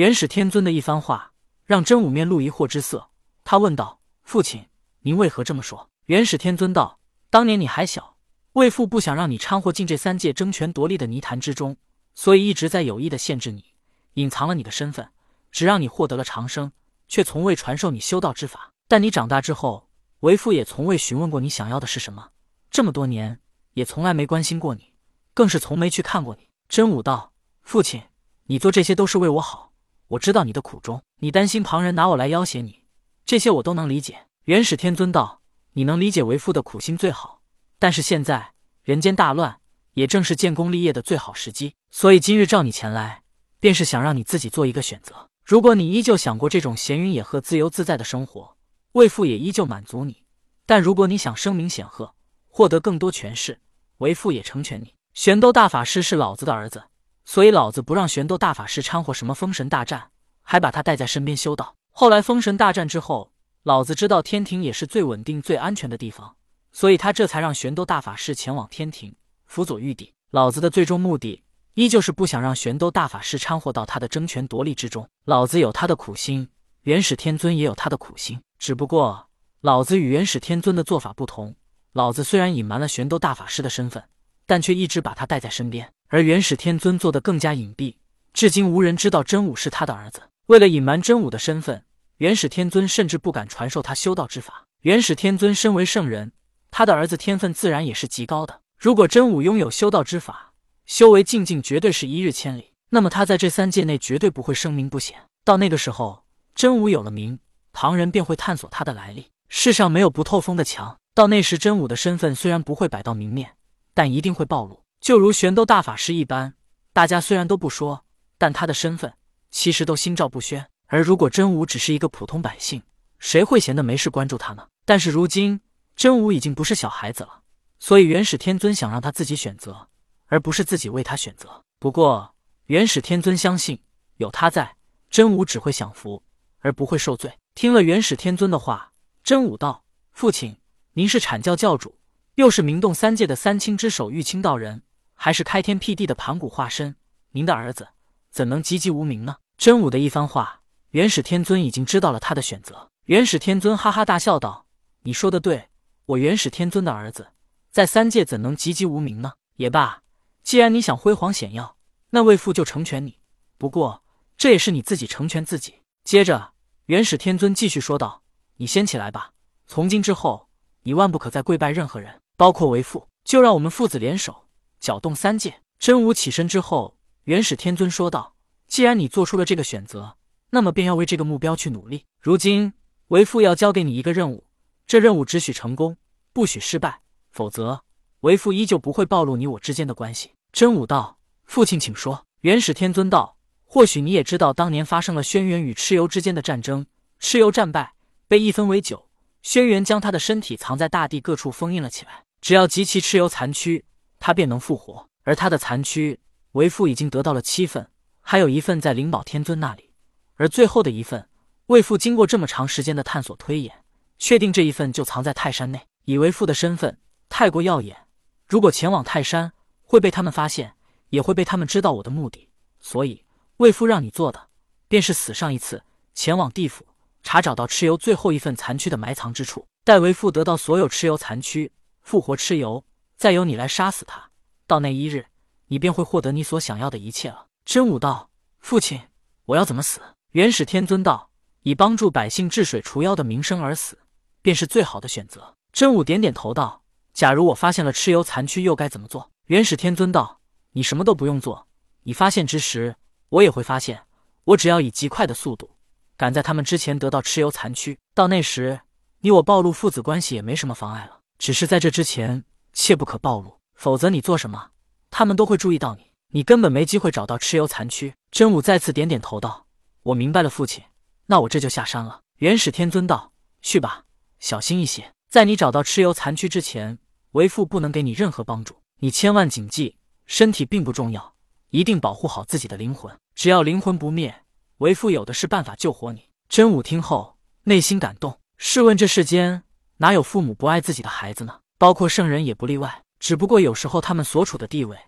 元始天尊的一番话让真武面露疑惑之色，他问道：“父亲，您为何这么说？”元始天尊道：“当年你还小，为父不想让你掺和进这三界争权夺利的泥潭之中，所以一直在有意的限制你，隐藏了你的身份，只让你获得了长生，却从未传授你修道之法。但你长大之后，为父也从未询问过你想要的是什么，这么多年也从来没关心过你，更是从没去看过你。”真武道：“父亲，你做这些都是为我好，我知道你的苦衷，你担心旁人拿我来要挟你，这些我都能理解。”元始天尊道。你能理解为父的苦心最好，但是现在人间大乱，也正是建功立业的最好时机。所以今日召你前来，便是想让你自己做一个选择。如果你依旧想过这种闲云野鹤、自由自在的生活，为父也依旧满足你；但如果你想声名显赫，获得更多权势，为父也成全你。玄斗大法师是老子的儿子，所以老子不让玄斗大法师掺和什么封神大战，还把他带在身边修道。后来封神大战之后。老子知道天庭也是最稳定、最安全的地方，所以他这才让玄斗大法师前往天庭辅佐玉帝。老子的最终目的，依旧是不想让玄斗大法师掺和到他的争权夺利之中。老子有他的苦心，元始天尊也有他的苦心，只不过老子与元始天尊的做法不同。老子虽然隐瞒了玄斗大法师的身份，但却一直把他带在身边，而元始天尊做的更加隐蔽，至今无人知道真武是他的儿子。为了隐瞒真武的身份。元始天尊甚至不敢传授他修道之法。元始天尊身为圣人，他的儿子天分自然也是极高的。如果真武拥有修道之法，修为境境绝对是一日千里，那么他在这三界内绝对不会声名不显。到那个时候，真武有了名，旁人便会探索他的来历。世上没有不透风的墙，到那时真武的身份虽然不会摆到明面，但一定会暴露。就如玄斗大法师一般，大家虽然都不说，但他的身份其实都心照不宣。而如果真武只是一个普通百姓，谁会闲得没事关注他呢？但是如今真武已经不是小孩子了，所以元始天尊想让他自己选择，而不是自己为他选择。不过元始天尊相信，有他在，真武只会享福，而不会受罪。听了元始天尊的话，真武道：“父亲，您是阐教教主，又是明洞三界的三清之首玉清道人，还是开天辟地的盘古化身，您的儿子怎能籍籍无名呢？”真武的一番话。元始天尊已经知道了他的选择。元始天尊哈哈大笑道：“你说的对，我元始天尊的儿子，在三界怎能籍籍无名呢？也罢，既然你想辉煌显耀，那为父就成全你。不过这也是你自己成全自己。”接着，元始天尊继续说道：“你先起来吧，从今之后，你万不可再跪拜任何人，包括为父。就让我们父子联手，搅动三界。”真武起身之后，元始天尊说道：“既然你做出了这个选择。”那么便要为这个目标去努力。如今为父要交给你一个任务，这任务只许成功，不许失败，否则为父依旧不会暴露你我之间的关系。真武道：“父亲，请说。”元始天尊道：“或许你也知道，当年发生了轩辕与蚩尤之间的战争，蚩尤战败，被一分为九。轩辕将他的身体藏在大地各处封印了起来，只要集齐蚩尤残躯，他便能复活。而他的残躯，为父已经得到了七份，还有一份在灵宝天尊那里。”而最后的一份，为父经过这么长时间的探索推演，确定这一份就藏在泰山内。以为父的身份太过耀眼，如果前往泰山会被他们发现，也会被他们知道我的目的。所以为父让你做的，便是死上一次，前往地府查找到蚩尤最后一份残躯的埋藏之处。待为父得到所有蚩尤残躯，复活蚩尤，再由你来杀死他。到那一日，你便会获得你所想要的一切了。真武道，父亲，我要怎么死？元始天尊道：“以帮助百姓治水除妖的名声而死，便是最好的选择。”真武点点头道：“假如我发现了蚩尤残躯，又该怎么做？”元始天尊道：“你什么都不用做，你发现之时，我也会发现。我只要以极快的速度，赶在他们之前得到蚩尤残躯，到那时，你我暴露父子关系也没什么妨碍了。只是在这之前，切不可暴露，否则你做什么，他们都会注意到你，你根本没机会找到蚩尤残躯。”真武再次点点头道。我明白了，父亲，那我这就下山了。元始天尊道：“去吧，小心一些。在你找到蚩尤残躯之前，为父不能给你任何帮助。你千万谨记，身体并不重要，一定保护好自己的灵魂。只要灵魂不灭，为父有的是办法救活你。”真武听后内心感动。试问这世间哪有父母不爱自己的孩子呢？包括圣人也不例外。只不过有时候他们所处的地位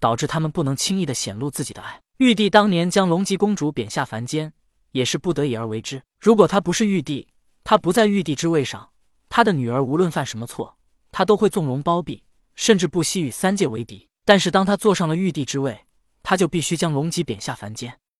导致他们不能轻易的显露自己的爱。玉帝当年将龙吉公主贬下凡间，也是不得已而为之。如果他不是玉帝，他不在玉帝之位上，他的女儿无论犯什么错，他都会纵容包庇，甚至不惜与三界为敌。但是当他坐上了玉帝之位，他就必须将龙吉贬下凡间。